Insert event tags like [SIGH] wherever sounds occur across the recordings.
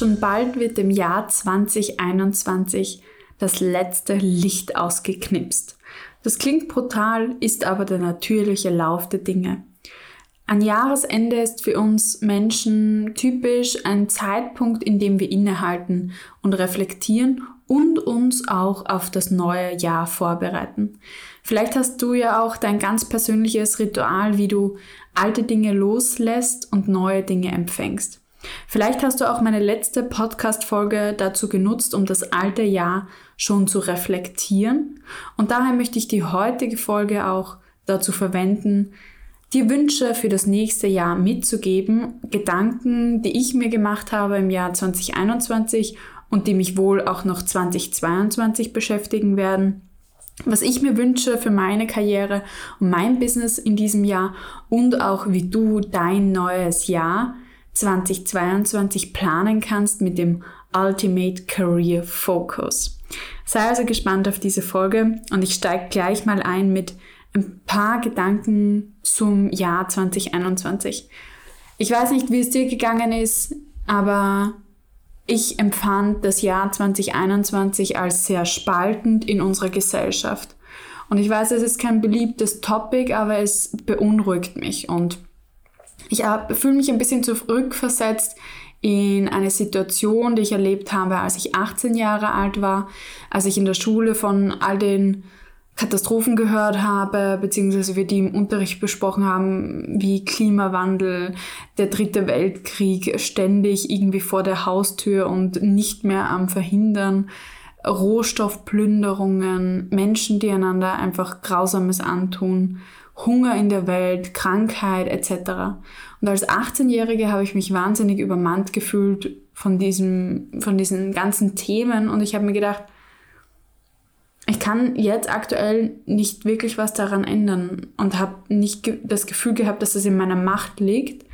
schon bald wird im Jahr 2021 das letzte Licht ausgeknipst. Das klingt brutal, ist aber der natürliche Lauf der Dinge. Ein Jahresende ist für uns Menschen typisch ein Zeitpunkt, in dem wir innehalten und reflektieren und uns auch auf das neue Jahr vorbereiten. Vielleicht hast du ja auch dein ganz persönliches Ritual, wie du alte Dinge loslässt und neue Dinge empfängst. Vielleicht hast du auch meine letzte Podcast-Folge dazu genutzt, um das alte Jahr schon zu reflektieren. Und daher möchte ich die heutige Folge auch dazu verwenden, dir Wünsche für das nächste Jahr mitzugeben, Gedanken, die ich mir gemacht habe im Jahr 2021 und die mich wohl auch noch 2022 beschäftigen werden. Was ich mir wünsche für meine Karriere und mein Business in diesem Jahr und auch wie du dein neues Jahr 2022 planen kannst mit dem Ultimate Career Focus. Sei also gespannt auf diese Folge und ich steige gleich mal ein mit ein paar Gedanken zum Jahr 2021. Ich weiß nicht, wie es dir gegangen ist, aber ich empfand das Jahr 2021 als sehr spaltend in unserer Gesellschaft. Und ich weiß, es ist kein beliebtes Topic, aber es beunruhigt mich. Und ich fühle mich ein bisschen zurückversetzt in eine Situation, die ich erlebt habe, als ich 18 Jahre alt war, als ich in der Schule von all den Katastrophen gehört habe, beziehungsweise wir die im Unterricht besprochen haben, wie Klimawandel, der dritte Weltkrieg ständig irgendwie vor der Haustür und nicht mehr am Verhindern, Rohstoffplünderungen, Menschen, die einander einfach Grausames antun, Hunger in der Welt, Krankheit etc. Und als 18-Jährige habe ich mich wahnsinnig übermannt gefühlt von, diesem, von diesen ganzen Themen und ich habe mir gedacht, ich kann jetzt aktuell nicht wirklich was daran ändern und habe nicht das Gefühl gehabt, dass es in meiner Macht liegt.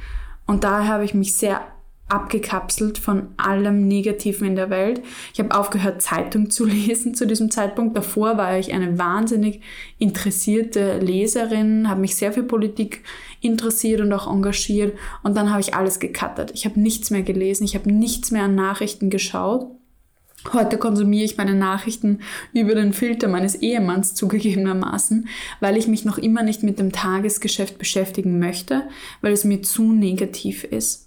Und daher habe ich mich sehr abgekapselt von allem Negativen in der Welt. Ich habe aufgehört, Zeitung zu [LAUGHS] lesen zu diesem Zeitpunkt. Davor war ich eine wahnsinnig interessierte Leserin, habe mich sehr für Politik interessiert und auch engagiert. Und dann habe ich alles gecuttet. Ich habe nichts mehr gelesen, ich habe nichts mehr an Nachrichten geschaut. Heute konsumiere ich meine Nachrichten über den Filter meines Ehemanns zugegebenermaßen, weil ich mich noch immer nicht mit dem Tagesgeschäft beschäftigen möchte, weil es mir zu negativ ist.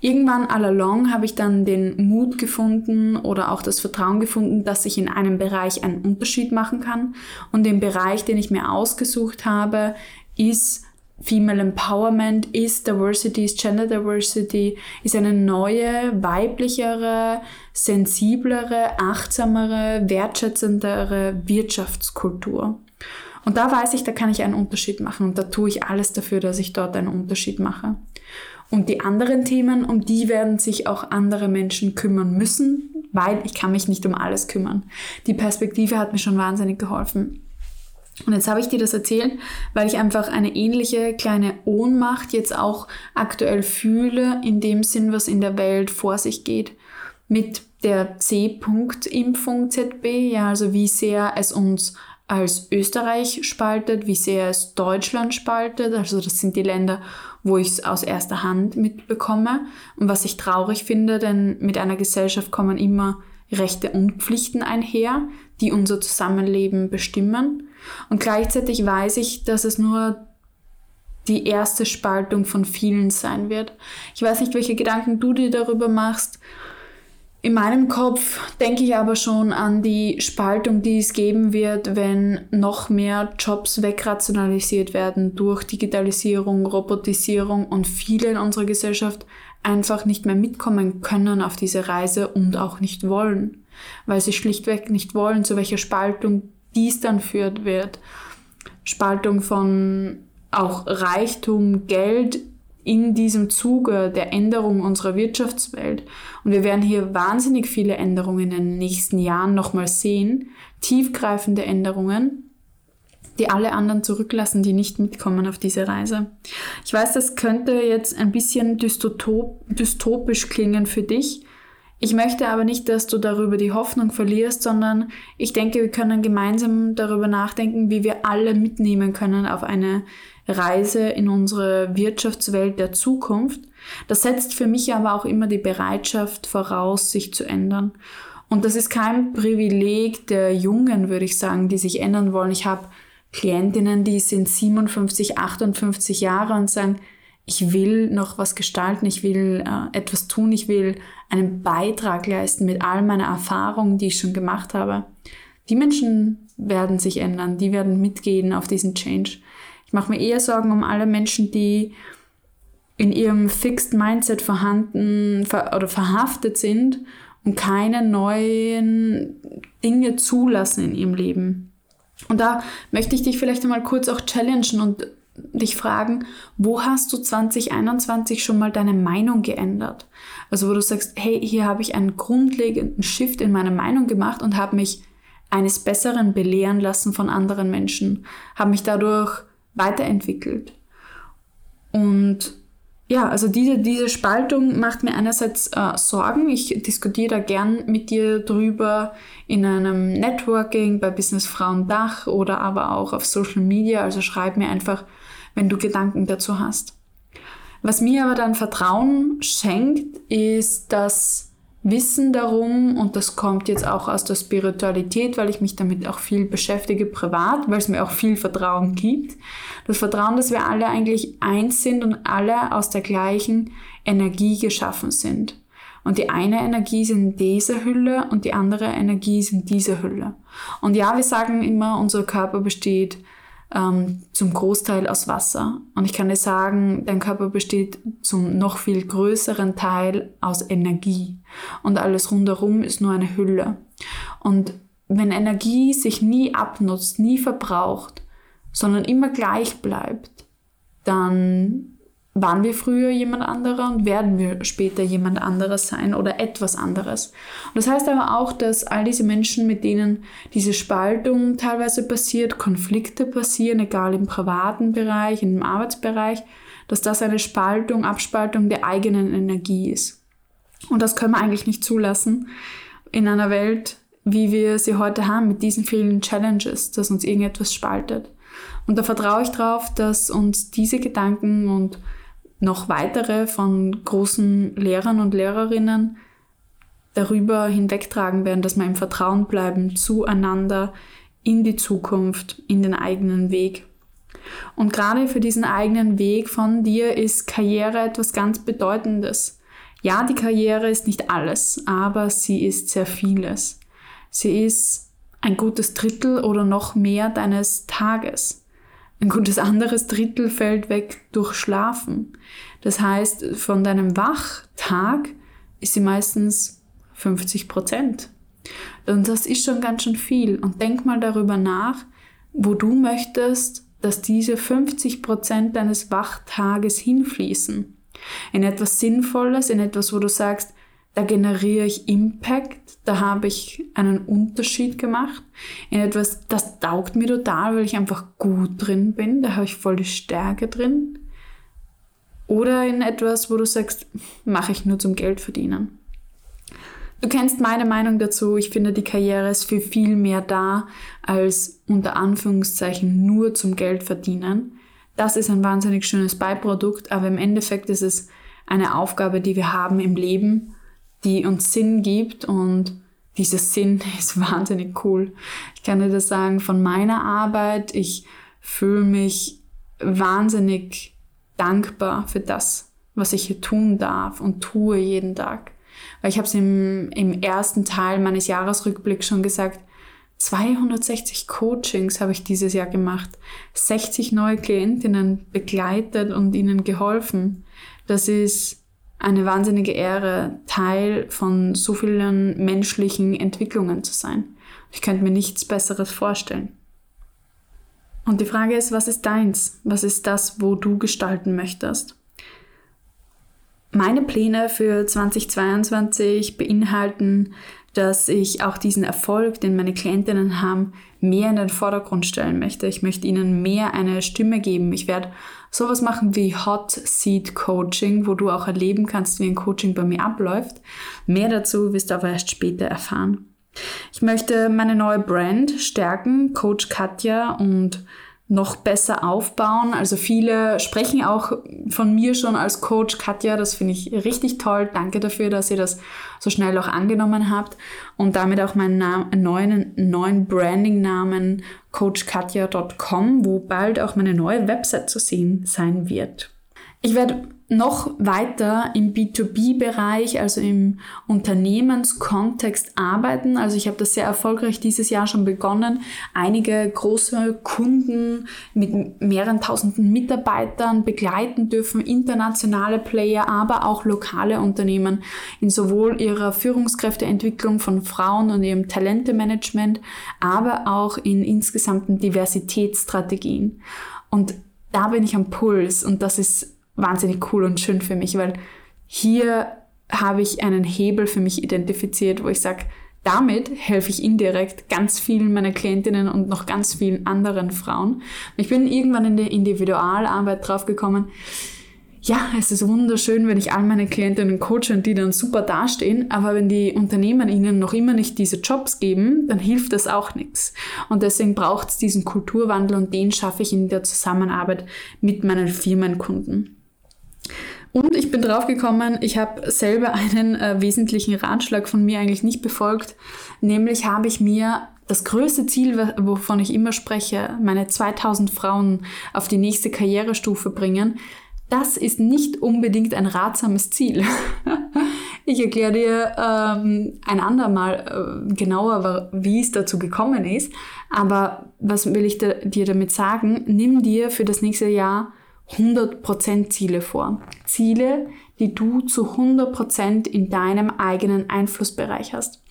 Irgendwann all along habe ich dann den Mut gefunden oder auch das Vertrauen gefunden, dass ich in einem Bereich einen Unterschied machen kann. Und den Bereich, den ich mir ausgesucht habe, ist Female Empowerment ist Diversity, ist Gender Diversity, ist eine neue, weiblichere, sensiblere, achtsamere, wertschätzendere Wirtschaftskultur. Und da weiß ich, da kann ich einen Unterschied machen und da tue ich alles dafür, dass ich dort einen Unterschied mache. Und die anderen Themen, um die werden sich auch andere Menschen kümmern müssen, weil ich kann mich nicht um alles kümmern. Die Perspektive hat mir schon wahnsinnig geholfen. Und jetzt habe ich dir das erzählt, weil ich einfach eine ähnliche kleine Ohnmacht jetzt auch aktuell fühle, in dem Sinn, was in der Welt vor sich geht. Mit der C-Punkt-Impfung ZB, ja, also wie sehr es uns als Österreich spaltet, wie sehr es Deutschland spaltet. Also das sind die Länder, wo ich es aus erster Hand mitbekomme. Und was ich traurig finde, denn mit einer Gesellschaft kommen immer Rechte und Pflichten einher, die unser Zusammenleben bestimmen. Und gleichzeitig weiß ich, dass es nur die erste Spaltung von vielen sein wird. Ich weiß nicht, welche Gedanken du dir darüber machst. In meinem Kopf denke ich aber schon an die Spaltung, die es geben wird, wenn noch mehr Jobs wegrationalisiert werden durch Digitalisierung, Robotisierung und viele in unserer Gesellschaft einfach nicht mehr mitkommen können auf diese Reise und auch nicht wollen, weil sie schlichtweg nicht wollen, zu welcher Spaltung dies dann führt wird. Spaltung von auch Reichtum, Geld in diesem Zuge der Änderung unserer Wirtschaftswelt. Und wir werden hier wahnsinnig viele Änderungen in den nächsten Jahren nochmal sehen, tiefgreifende Änderungen, die alle anderen zurücklassen, die nicht mitkommen auf diese Reise. Ich weiß, das könnte jetzt ein bisschen dystopisch klingen für dich. Ich möchte aber nicht, dass du darüber die Hoffnung verlierst, sondern ich denke, wir können gemeinsam darüber nachdenken, wie wir alle mitnehmen können auf eine Reise in unsere Wirtschaftswelt der Zukunft. Das setzt für mich aber auch immer die Bereitschaft voraus, sich zu ändern. Und das ist kein Privileg der Jungen, würde ich sagen, die sich ändern wollen. Ich habe Klientinnen, die sind 57, 58 Jahre und sagen, ich will noch was gestalten, ich will äh, etwas tun, ich will einen Beitrag leisten mit all meiner Erfahrungen, die ich schon gemacht habe. Die Menschen werden sich ändern, die werden mitgehen auf diesen Change. Ich mache mir eher Sorgen um alle Menschen, die in ihrem Fixed Mindset vorhanden ver oder verhaftet sind und keine neuen Dinge zulassen in ihrem Leben. Und da möchte ich dich vielleicht einmal kurz auch challengen und dich fragen, wo hast du 2021 schon mal deine Meinung geändert? Also wo du sagst, hey, hier habe ich einen grundlegenden Shift in meiner Meinung gemacht und habe mich eines Besseren belehren lassen von anderen Menschen, habe mich dadurch weiterentwickelt. Und ja, also diese, diese Spaltung macht mir einerseits äh, Sorgen. Ich diskutiere da gern mit dir drüber in einem Networking bei Business Frauen Dach oder aber auch auf Social Media. Also schreib mir einfach, wenn du Gedanken dazu hast. Was mir aber dann Vertrauen schenkt, ist das Wissen darum, und das kommt jetzt auch aus der Spiritualität, weil ich mich damit auch viel beschäftige privat, weil es mir auch viel Vertrauen gibt. Das Vertrauen, dass wir alle eigentlich eins sind und alle aus der gleichen Energie geschaffen sind. Und die eine Energie ist in dieser Hülle und die andere Energie ist in dieser Hülle. Und ja, wir sagen immer, unser Körper besteht ähm, zum Großteil aus Wasser. Und ich kann dir sagen, dein Körper besteht zum noch viel größeren Teil aus Energie. Und alles rundherum ist nur eine Hülle. Und wenn Energie sich nie abnutzt, nie verbraucht, sondern immer gleich bleibt, dann waren wir früher jemand anderer und werden wir später jemand anderes sein oder etwas anderes. Und das heißt aber auch, dass all diese Menschen, mit denen diese Spaltung teilweise passiert, Konflikte passieren, egal im privaten Bereich, im Arbeitsbereich, dass das eine Spaltung, Abspaltung der eigenen Energie ist. Und das können wir eigentlich nicht zulassen in einer Welt, wie wir sie heute haben, mit diesen vielen Challenges, dass uns irgendetwas spaltet. Und da vertraue ich darauf, dass uns diese Gedanken und noch weitere von großen Lehrern und Lehrerinnen darüber hinwegtragen werden, dass wir im Vertrauen bleiben zueinander in die Zukunft, in den eigenen Weg. Und gerade für diesen eigenen Weg von dir ist Karriere etwas ganz Bedeutendes. Ja, die Karriere ist nicht alles, aber sie ist sehr vieles. Sie ist ein gutes Drittel oder noch mehr deines Tages. Ein gutes anderes Drittel fällt weg durch Schlafen. Das heißt, von deinem Wachtag ist sie meistens 50 Prozent. Und das ist schon ganz schön viel. Und denk mal darüber nach, wo du möchtest, dass diese 50 Prozent deines Wachtages hinfließen. In etwas Sinnvolles, in etwas, wo du sagst, da generiere ich Impact, da habe ich einen Unterschied gemacht in etwas, das taugt mir total, weil ich einfach gut drin bin, da habe ich voll die Stärke drin. Oder in etwas, wo du sagst, mache ich nur zum Geld verdienen. Du kennst meine Meinung dazu. Ich finde, die Karriere ist für viel mehr da als unter Anführungszeichen nur zum Geld verdienen. Das ist ein wahnsinnig schönes Beiprodukt, aber im Endeffekt ist es eine Aufgabe, die wir haben im Leben die uns Sinn gibt und dieser Sinn [LAUGHS] ist wahnsinnig cool. Ich kann dir das sagen von meiner Arbeit. Ich fühle mich wahnsinnig dankbar für das, was ich hier tun darf und tue jeden Tag. Weil ich habe es im, im ersten Teil meines Jahresrückblicks schon gesagt, 260 Coachings habe ich dieses Jahr gemacht, 60 neue Klientinnen begleitet und ihnen geholfen. Das ist eine wahnsinnige Ehre, Teil von so vielen menschlichen Entwicklungen zu sein. Ich könnte mir nichts Besseres vorstellen. Und die Frage ist, was ist deins? Was ist das, wo du gestalten möchtest? Meine Pläne für 2022 beinhalten dass ich auch diesen Erfolg, den meine Klientinnen haben, mehr in den Vordergrund stellen möchte. Ich möchte ihnen mehr eine Stimme geben. Ich werde sowas machen wie Hot Seat Coaching, wo du auch erleben kannst, wie ein Coaching bei mir abläuft. Mehr dazu wirst du aber erst später erfahren. Ich möchte meine neue Brand stärken, Coach Katja und noch besser aufbauen. Also viele sprechen auch von mir schon als Coach Katja. Das finde ich richtig toll. Danke dafür, dass ihr das so schnell auch angenommen habt und damit auch meinen neuen, neuen Branding-Namen coachkatja.com, wo bald auch meine neue Website zu sehen sein wird. Ich werde noch weiter im B2B-Bereich, also im Unternehmenskontext arbeiten. Also ich habe das sehr erfolgreich dieses Jahr schon begonnen, einige große Kunden mit mehreren tausenden Mitarbeitern begleiten dürfen, internationale Player, aber auch lokale Unternehmen in sowohl ihrer Führungskräfteentwicklung von Frauen und ihrem Talentemanagement, aber auch in insgesamten Diversitätsstrategien. Und da bin ich am Puls und das ist wahnsinnig cool und schön für mich, weil hier habe ich einen Hebel für mich identifiziert, wo ich sage, damit helfe ich indirekt ganz vielen meiner Klientinnen und noch ganz vielen anderen Frauen. Ich bin irgendwann in der Individualarbeit draufgekommen, ja, es ist wunderschön, wenn ich all meine Klientinnen coache und die dann super dastehen, aber wenn die Unternehmen ihnen noch immer nicht diese Jobs geben, dann hilft das auch nichts. Und deswegen braucht es diesen Kulturwandel und den schaffe ich in der Zusammenarbeit mit meinen Firmenkunden. Und ich bin drauf gekommen, ich habe selber einen äh, wesentlichen Ratschlag von mir eigentlich nicht befolgt, nämlich habe ich mir das größte Ziel, wovon ich immer spreche, meine 2000 Frauen auf die nächste Karrierestufe bringen, das ist nicht unbedingt ein ratsames Ziel. [LAUGHS] ich erkläre dir ähm, ein andermal äh, genauer, wie es dazu gekommen ist. Aber was will ich dir damit sagen? Nimm dir für das nächste Jahr 100% Ziele vor. Ziele, die du zu 100% in deinem eigenen Einflussbereich hast.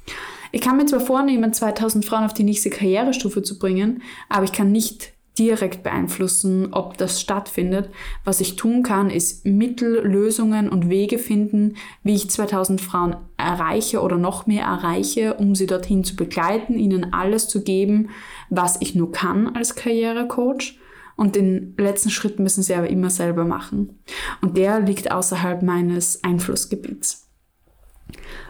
Ich kann mir zwar vornehmen, 2000 Frauen auf die nächste Karrierestufe zu bringen, aber ich kann nicht direkt beeinflussen, ob das stattfindet. Was ich tun kann, ist Mittel, Lösungen und Wege finden, wie ich 2000 Frauen erreiche oder noch mehr erreiche, um sie dorthin zu begleiten, ihnen alles zu geben, was ich nur kann als Karrierecoach und den letzten Schritt müssen sie aber immer selber machen. Und der liegt außerhalb meines Einflussgebiets.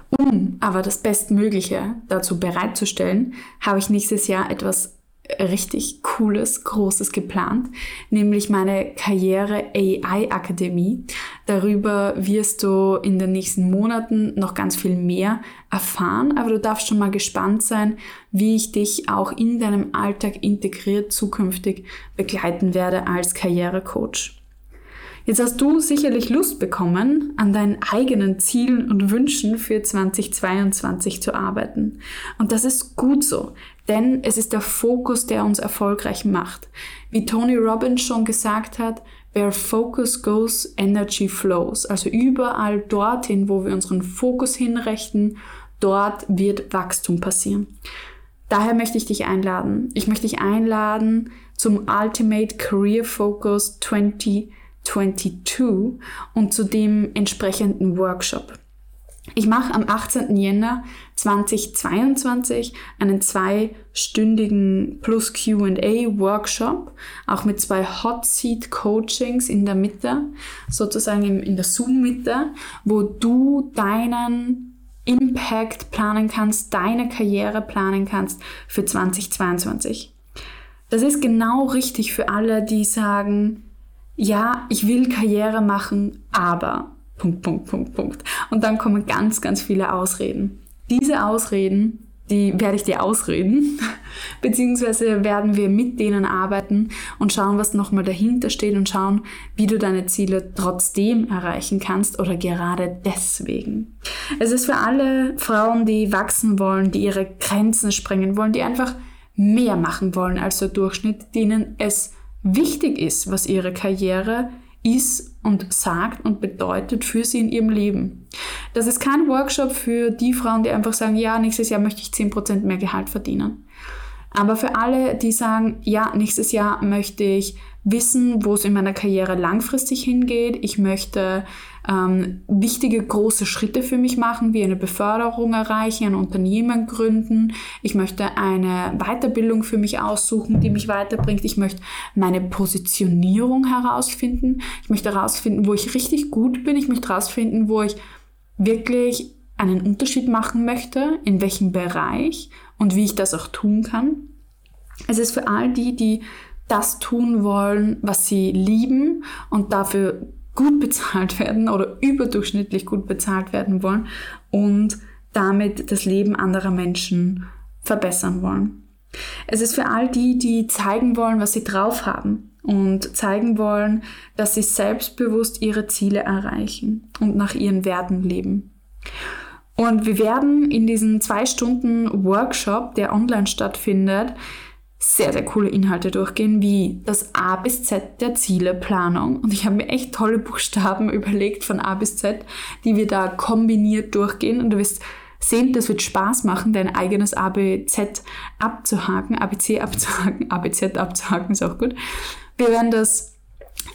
Um aber das Bestmögliche dazu bereitzustellen, habe ich nächstes Jahr etwas richtig cooles, großes geplant, nämlich meine Karriere AI Akademie. Darüber wirst du in den nächsten Monaten noch ganz viel mehr erfahren, aber du darfst schon mal gespannt sein, wie ich dich auch in deinem Alltag integriert zukünftig begleiten werde als Karrierecoach. Jetzt hast du sicherlich Lust bekommen, an deinen eigenen Zielen und Wünschen für 2022 zu arbeiten. Und das ist gut so, denn es ist der Fokus, der uns erfolgreich macht. Wie Tony Robbins schon gesagt hat, where focus goes, energy flows. Also überall dorthin, wo wir unseren Fokus hinrichten, dort wird Wachstum passieren. Daher möchte ich dich einladen. Ich möchte dich einladen zum Ultimate Career Focus 2022 und zu dem entsprechenden Workshop. Ich mache am 18. Jänner 2022 einen zweistündigen plus QA Workshop, auch mit zwei Hot Seat Coachings in der Mitte, sozusagen in der Zoom-Mitte, wo du deinen Impact planen kannst, deine Karriere planen kannst für 2022. Das ist genau richtig für alle, die sagen, ja, ich will Karriere machen, aber Punkt, Punkt, Punkt, Punkt. Und dann kommen ganz, ganz viele Ausreden. Diese Ausreden, die werde ich dir ausreden, [LAUGHS] beziehungsweise werden wir mit denen arbeiten und schauen, was nochmal dahinter steht und schauen, wie du deine Ziele trotzdem erreichen kannst oder gerade deswegen. Es ist für alle Frauen, die wachsen wollen, die ihre Grenzen sprengen wollen, die einfach mehr machen wollen als der Durchschnitt, denen es wichtig ist, was ihre Karriere ist und sagt und bedeutet für sie in ihrem Leben. Das ist kein Workshop für die Frauen, die einfach sagen, ja, nächstes Jahr möchte ich 10% mehr Gehalt verdienen. Aber für alle, die sagen, ja, nächstes Jahr möchte ich wissen, wo es in meiner Karriere langfristig hingeht. Ich möchte ähm, wichtige große Schritte für mich machen, wie eine Beförderung erreichen, ein Unternehmen gründen. Ich möchte eine Weiterbildung für mich aussuchen, die mich weiterbringt. Ich möchte meine Positionierung herausfinden. Ich möchte herausfinden, wo ich richtig gut bin. Ich möchte herausfinden, wo ich wirklich einen Unterschied machen möchte, in welchem Bereich und wie ich das auch tun kann. Es ist für all die, die das tun wollen, was sie lieben und dafür gut bezahlt werden oder überdurchschnittlich gut bezahlt werden wollen und damit das Leben anderer Menschen verbessern wollen. Es ist für all die, die zeigen wollen, was sie drauf haben und zeigen wollen, dass sie selbstbewusst ihre Ziele erreichen und nach ihren Werten leben. Und wir werden in diesem zwei Stunden Workshop, der online stattfindet, sehr, sehr coole Inhalte durchgehen, wie das A bis Z der Zieleplanung. Und ich habe mir echt tolle Buchstaben [LAUGHS] überlegt von A bis Z, die wir da kombiniert durchgehen. Und du wirst sehen, das wird Spaß machen, dein eigenes ABZ abzuhaken, ABC abzuhaken, ABZ abzuhaken ist auch gut. Wir werden das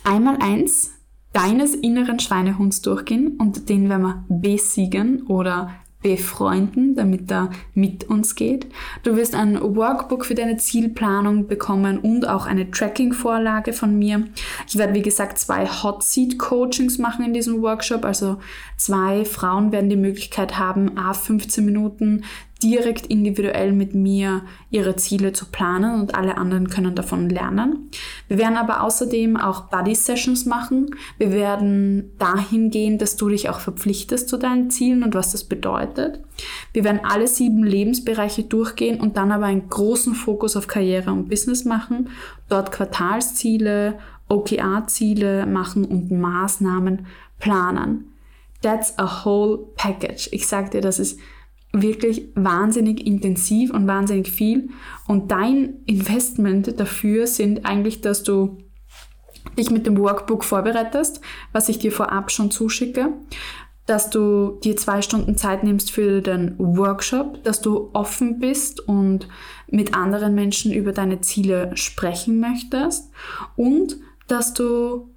einmal eins deines inneren Schweinehunds durchgehen und den werden wir besiegen oder befreunden, damit er mit uns geht. Du wirst ein Workbook für deine Zielplanung bekommen und auch eine Tracking-Vorlage von mir. Ich werde, wie gesagt, zwei Hot Seat Coachings machen in diesem Workshop. Also zwei Frauen werden die Möglichkeit haben, a 15 Minuten direkt individuell mit mir ihre Ziele zu planen und alle anderen können davon lernen. Wir werden aber außerdem auch Buddy Sessions machen. Wir werden dahin gehen, dass du dich auch verpflichtest zu deinen Zielen und was das bedeutet. Wir werden alle sieben Lebensbereiche durchgehen und dann aber einen großen Fokus auf Karriere und Business machen. Dort Quartalsziele, OKR-Ziele machen und Maßnahmen planen. That's a whole package. Ich sag dir, das ist wirklich wahnsinnig intensiv und wahnsinnig viel. Und dein Investment dafür sind eigentlich, dass du dich mit dem Workbook vorbereitest, was ich dir vorab schon zuschicke, dass du dir zwei Stunden Zeit nimmst für den Workshop, dass du offen bist und mit anderen Menschen über deine Ziele sprechen möchtest und dass du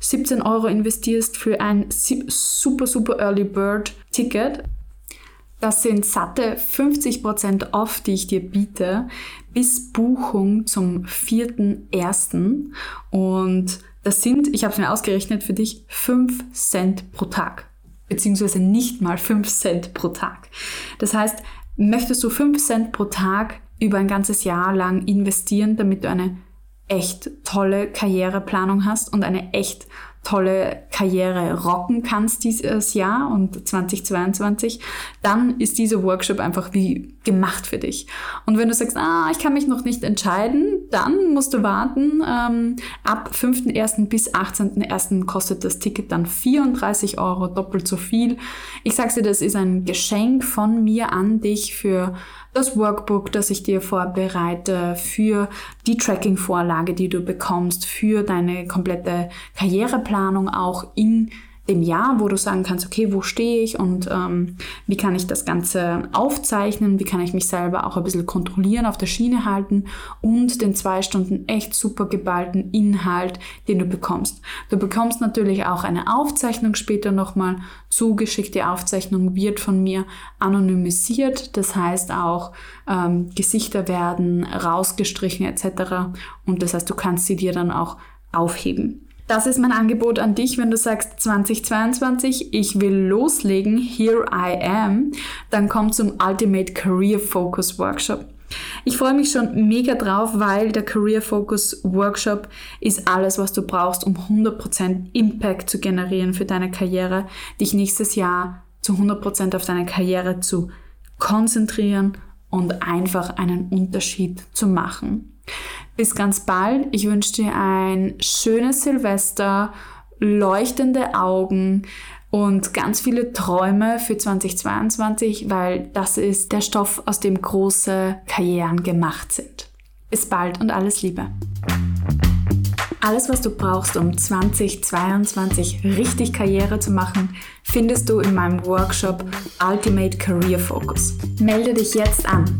17 Euro investierst für ein super, super Early Bird Ticket. Das sind satte 50% off, die ich dir biete, bis Buchung zum 4.1. Und das sind, ich habe es mir ausgerechnet, für dich 5 Cent pro Tag. Beziehungsweise nicht mal 5 Cent pro Tag. Das heißt, möchtest du 5 Cent pro Tag über ein ganzes Jahr lang investieren, damit du eine echt tolle Karriereplanung hast und eine echt tolle Karriere rocken kannst dieses Jahr und 2022, dann ist dieser Workshop einfach wie gemacht für dich. Und wenn du sagst, ah, ich kann mich noch nicht entscheiden, dann musst du warten. Ähm, ab 5.1. bis 18.1. kostet das Ticket dann 34 Euro, doppelt so viel. Ich sag's dir, das ist ein Geschenk von mir an dich für das Workbook, das ich dir vorbereite, für die Tracking-Vorlage, die du bekommst, für deine komplette Karriereplanung auch in dem Jahr, wo du sagen kannst, okay, wo stehe ich und ähm, wie kann ich das Ganze aufzeichnen, wie kann ich mich selber auch ein bisschen kontrollieren, auf der Schiene halten und den zwei Stunden echt super geballten Inhalt, den du bekommst. Du bekommst natürlich auch eine Aufzeichnung später nochmal zugeschickt. Die Aufzeichnung wird von mir anonymisiert, das heißt auch ähm, Gesichter werden rausgestrichen etc. Und das heißt, du kannst sie dir dann auch aufheben. Das ist mein Angebot an dich, wenn du sagst 2022, ich will loslegen, here I am, dann komm zum Ultimate Career Focus Workshop. Ich freue mich schon mega drauf, weil der Career Focus Workshop ist alles, was du brauchst, um 100% Impact zu generieren für deine Karriere, dich nächstes Jahr zu 100% auf deine Karriere zu konzentrieren und einfach einen Unterschied zu machen. Bis ganz bald. Ich wünsche dir ein schönes Silvester, leuchtende Augen und ganz viele Träume für 2022, weil das ist der Stoff, aus dem große Karrieren gemacht sind. Bis bald und alles Liebe. Alles, was du brauchst, um 2022 richtig Karriere zu machen, findest du in meinem Workshop Ultimate Career Focus. Melde dich jetzt an